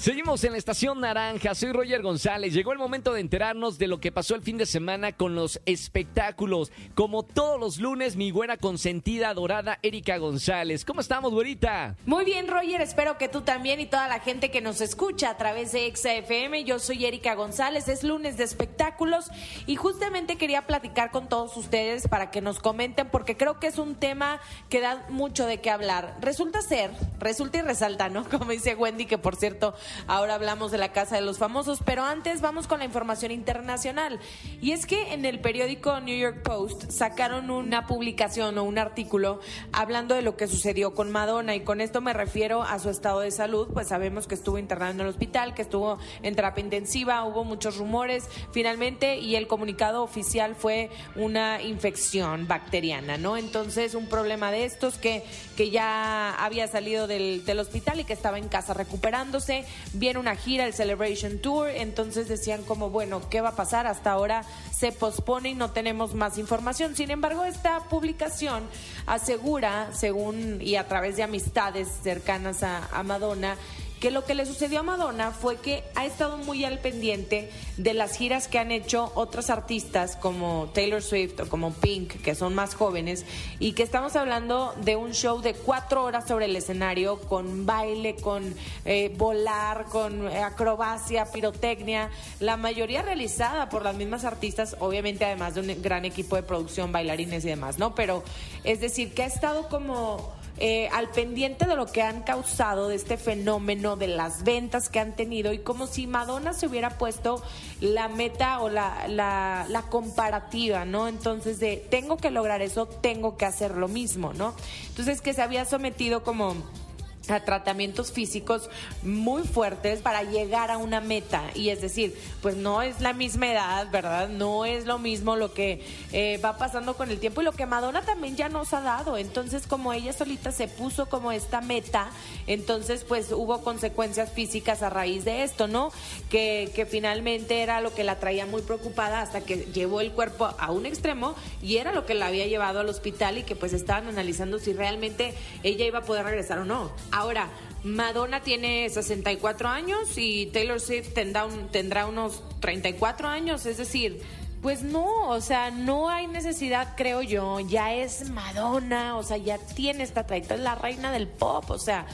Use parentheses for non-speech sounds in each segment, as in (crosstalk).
Seguimos en la estación naranja, soy Roger González. Llegó el momento de enterarnos de lo que pasó el fin de semana con los espectáculos. Como todos los lunes, mi buena consentida, adorada Erika González. ¿Cómo estamos, güerita? Muy bien, Roger, espero que tú también y toda la gente que nos escucha a través de XFM. Yo soy Erika González, es lunes de espectáculos y justamente quería platicar con todos ustedes para que nos comenten porque creo que es un tema que da mucho de qué hablar. Resulta ser, resulta y resalta, ¿no? (laughs) Como dice Wendy, que por cierto Ahora hablamos de la Casa de los Famosos, pero antes vamos con la información internacional. Y es que en el periódico New York Post sacaron una publicación o un artículo hablando de lo que sucedió con Madonna y con esto me refiero a su estado de salud, pues sabemos que estuvo internada en el hospital, que estuvo en terapia intensiva, hubo muchos rumores finalmente y el comunicado oficial fue una infección bacteriana, ¿no? Entonces un problema de estos que, que ya había salido del, del hospital y que estaba en casa recuperándose viene una gira, el Celebration Tour, entonces decían como, bueno, ¿qué va a pasar? Hasta ahora se pospone y no tenemos más información. Sin embargo, esta publicación asegura, según y a través de amistades cercanas a, a Madonna, que lo que le sucedió a Madonna fue que ha estado muy al pendiente de las giras que han hecho otros artistas como Taylor Swift o como Pink, que son más jóvenes, y que estamos hablando de un show de cuatro horas sobre el escenario con baile, con eh, volar, con acrobacia, pirotecnia, la mayoría realizada por las mismas artistas, obviamente además de un gran equipo de producción, bailarines y demás, ¿no? Pero es decir, que ha estado como eh, al pendiente de lo que han causado de este fenómeno, de las ventas que han tenido y como si Madonna se hubiera puesto la meta o la, la, la comparativa, ¿no? Entonces de, tengo que lograr eso, tengo que hacer lo mismo, ¿no? Entonces que se había sometido como a tratamientos físicos muy fuertes para llegar a una meta. Y es decir, pues no es la misma edad, ¿verdad? No es lo mismo lo que eh, va pasando con el tiempo y lo que Madonna también ya nos ha dado. Entonces, como ella solita se puso como esta meta, entonces pues hubo consecuencias físicas a raíz de esto, ¿no? Que, que finalmente era lo que la traía muy preocupada hasta que llevó el cuerpo a un extremo y era lo que la había llevado al hospital y que pues estaban analizando si realmente ella iba a poder regresar o no. Ahora, Madonna tiene 64 años y Taylor Swift tendrá, unos 34 años, es decir, pues no, o sea, no hay necesidad, creo yo, ya es Madonna, o sea, ya tiene esta trayectoria, es la reina del pop, o sea,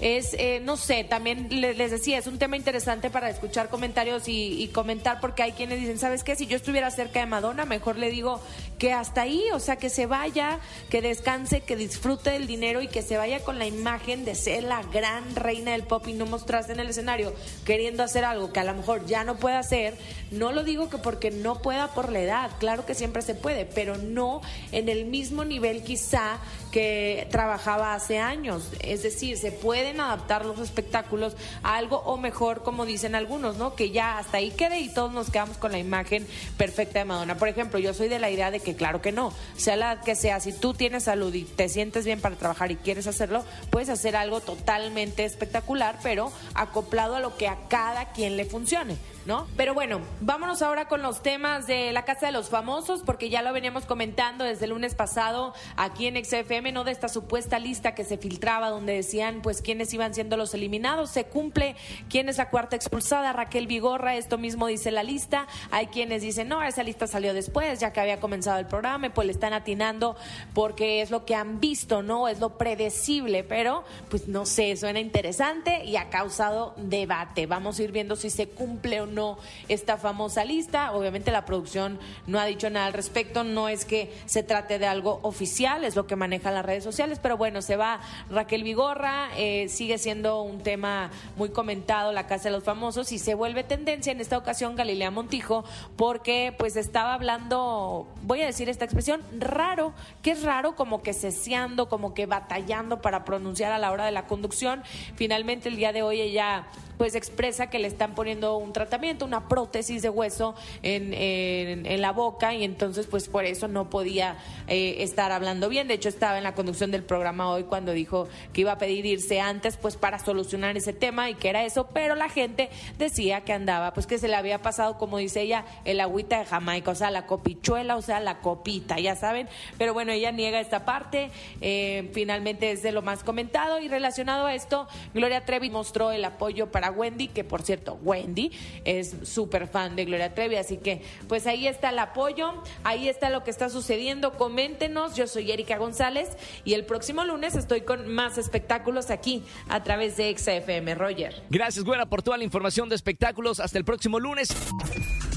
es, eh, no sé, también les decía, es un tema interesante para escuchar comentarios y, y, comentar porque hay quienes dicen, ¿sabes qué? Si yo estuviera cerca de Madonna, mejor le digo que hasta ahí, o sea, que se vaya, que descanse, que disfrute del dinero y que se vaya con la imagen de ser la gran reina del pop y no mostrarse en el escenario queriendo hacer algo que a lo mejor ya no puede hacer. No lo digo que porque no pueda por la edad, claro que siempre se puede, pero no en el mismo nivel quizá que trabajaba hace años. Es decir, se pueden adaptar los espectáculos a algo o mejor, como dicen algunos, ¿no? Que ya hasta ahí quede y todos nos quedamos con la imagen perfecta de Madonna. Por ejemplo, yo soy de la idea de que claro que no, sea la que sea, si tú tienes salud y te sientes bien para trabajar y quieres hacerlo, puedes hacer algo totalmente espectacular, pero acoplado a lo que a cada quien le funcione. ¿no? Pero bueno, vámonos ahora con los temas de la Casa de los Famosos, porque ya lo veníamos comentando desde el lunes pasado aquí en XFM, ¿no? De esta supuesta lista que se filtraba donde decían, pues, quiénes iban siendo los eliminados. Se cumple quién es la cuarta expulsada, Raquel Vigorra, esto mismo dice la lista. Hay quienes dicen, no, esa lista salió después, ya que había comenzado el programa, y pues le están atinando porque es lo que han visto, ¿no? Es lo predecible, pero pues no sé, suena interesante y ha causado debate. Vamos a ir viendo si se cumple o no esta famosa lista. Obviamente la producción no ha dicho nada al respecto, no es que se trate de algo oficial, es lo que manejan las redes sociales, pero bueno, se va Raquel Vigorra, eh, sigue siendo un tema muy comentado, la Casa de los Famosos, y se vuelve tendencia en esta ocasión Galilea Montijo, porque pues estaba hablando, voy a decir esta expresión, raro, que es raro, como que ceseando, como que batallando para pronunciar a la hora de la conducción. Finalmente el día de hoy ella pues expresa que le están poniendo un tratamiento, una prótesis de hueso en, en, la boca y entonces pues por eso no podía eh, estar hablando bien. De hecho estaba en la conducción del programa hoy cuando dijo que iba a pedir irse antes pues para solucionar ese tema y que era eso, pero la gente decía que andaba, pues que se le había pasado, como dice ella, el agüita de Jamaica, o sea, la copichuela, o sea, la copita, ya saben. Pero bueno, ella niega esta parte, eh, finalmente es de lo más comentado y relacionado a esto, Gloria Trevi mostró el apoyo para Wendy, que por cierto, Wendy es súper fan de Gloria Trevi, así que pues ahí está el apoyo, ahí está lo que está sucediendo, coméntenos, yo soy Erika González y el próximo lunes estoy con más espectáculos aquí a través de XFM Roger. Gracias, Güera, por toda la información de espectáculos. Hasta el próximo lunes.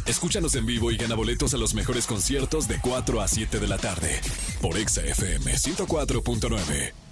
Escúchanos en vivo y gana boletos a los mejores conciertos de 4 a 7 de la tarde por XFM 104.9.